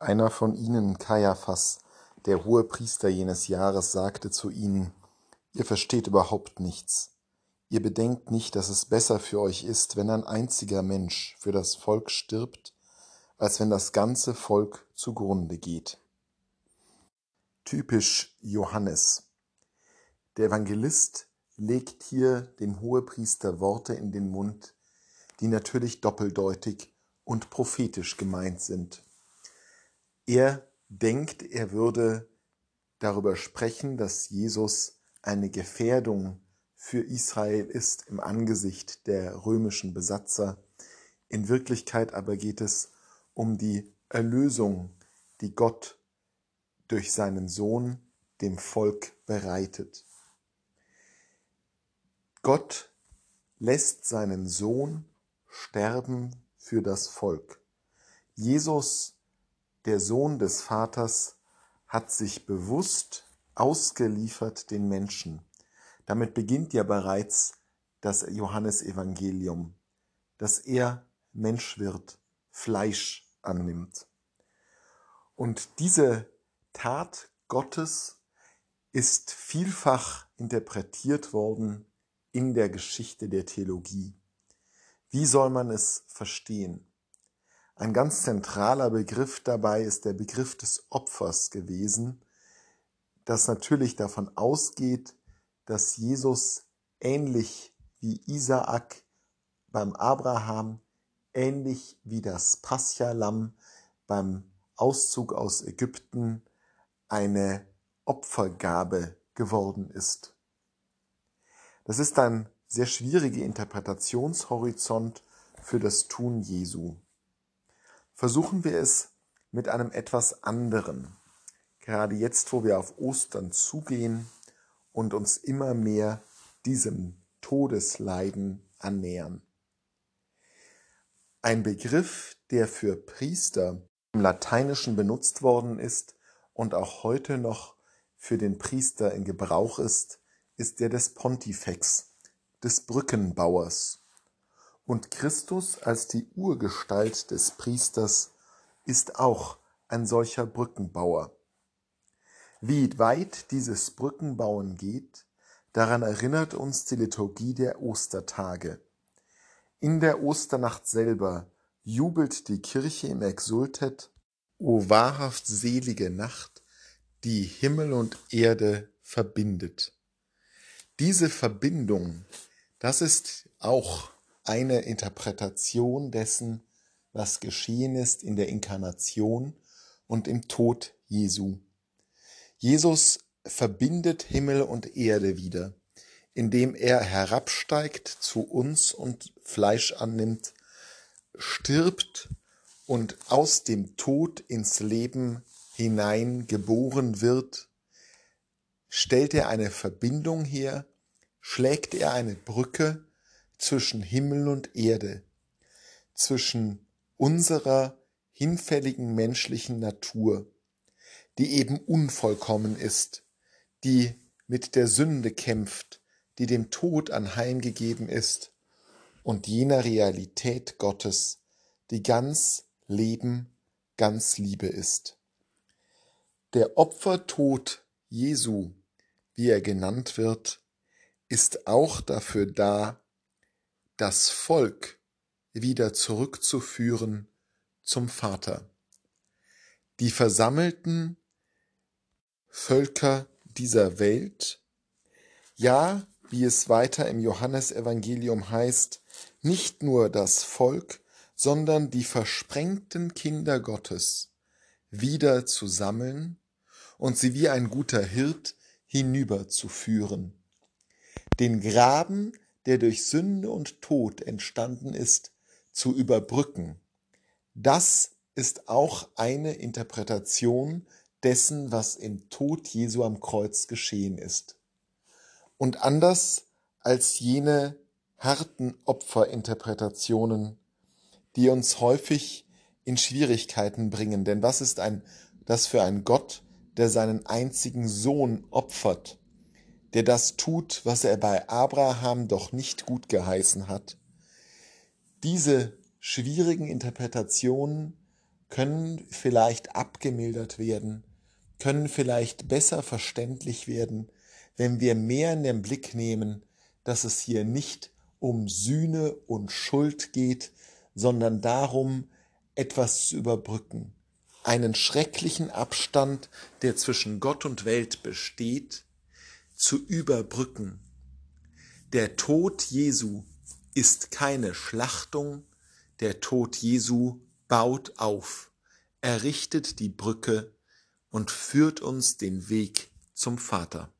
Einer von ihnen, Kaiaphas, der Hohepriester jenes Jahres, sagte zu ihnen, Ihr versteht überhaupt nichts. Ihr bedenkt nicht, dass es besser für euch ist, wenn ein einziger Mensch für das Volk stirbt, als wenn das ganze Volk zugrunde geht. Typisch Johannes. Der Evangelist legt hier dem Hohepriester Worte in den Mund, die natürlich doppeldeutig und prophetisch gemeint sind. Er denkt, er würde darüber sprechen, dass Jesus eine Gefährdung für Israel ist im Angesicht der römischen Besatzer. In Wirklichkeit aber geht es um die Erlösung, die Gott durch seinen Sohn dem Volk bereitet. Gott lässt seinen Sohn sterben für das Volk. Jesus der Sohn des Vaters hat sich bewusst ausgeliefert den Menschen. Damit beginnt ja bereits das Johannesevangelium, dass er Mensch wird, Fleisch annimmt. Und diese Tat Gottes ist vielfach interpretiert worden in der Geschichte der Theologie. Wie soll man es verstehen? Ein ganz zentraler Begriff dabei ist der Begriff des Opfers gewesen, das natürlich davon ausgeht, dass Jesus ähnlich wie Isaak beim Abraham, ähnlich wie das Paschalam beim Auszug aus Ägypten eine Opfergabe geworden ist. Das ist ein sehr schwieriger Interpretationshorizont für das Tun Jesu versuchen wir es mit einem etwas anderen. Gerade jetzt, wo wir auf Ostern zugehen und uns immer mehr diesem Todesleiden annähern. Ein Begriff, der für Priester im Lateinischen benutzt worden ist und auch heute noch für den Priester in Gebrauch ist, ist der des Pontifex, des Brückenbauers. Und Christus als die Urgestalt des Priesters ist auch ein solcher Brückenbauer. Wie weit dieses Brückenbauen geht, daran erinnert uns die Liturgie der Ostertage. In der Osternacht selber jubelt die Kirche im Exultet, O wahrhaft selige Nacht, die Himmel und Erde verbindet. Diese Verbindung, das ist auch eine Interpretation dessen, was geschehen ist in der Inkarnation und im Tod Jesu. Jesus verbindet Himmel und Erde wieder, indem er herabsteigt zu uns und Fleisch annimmt, stirbt und aus dem Tod ins Leben hinein geboren wird, stellt er eine Verbindung her, schlägt er eine Brücke zwischen Himmel und Erde, zwischen unserer hinfälligen menschlichen Natur, die eben unvollkommen ist, die mit der Sünde kämpft, die dem Tod anheimgegeben ist, und jener Realität Gottes, die ganz Leben, ganz Liebe ist. Der Opfertod Jesu, wie er genannt wird, ist auch dafür da, das Volk wieder zurückzuführen zum Vater. Die versammelten Völker dieser Welt, ja, wie es weiter im Johannesevangelium heißt, nicht nur das Volk, sondern die versprengten Kinder Gottes wieder zu sammeln und sie wie ein guter Hirt hinüberzuführen. Den Graben der durch Sünde und Tod entstanden ist, zu überbrücken. Das ist auch eine Interpretation dessen, was im Tod Jesu am Kreuz geschehen ist. Und anders als jene harten Opferinterpretationen, die uns häufig in Schwierigkeiten bringen. Denn was ist ein, das für ein Gott, der seinen einzigen Sohn opfert der das tut, was er bei Abraham doch nicht gut geheißen hat. Diese schwierigen Interpretationen können vielleicht abgemildert werden, können vielleicht besser verständlich werden, wenn wir mehr in den Blick nehmen, dass es hier nicht um Sühne und Schuld geht, sondern darum, etwas zu überbrücken, einen schrecklichen Abstand, der zwischen Gott und Welt besteht, zu überbrücken. Der Tod Jesu ist keine Schlachtung, der Tod Jesu baut auf, errichtet die Brücke und führt uns den Weg zum Vater.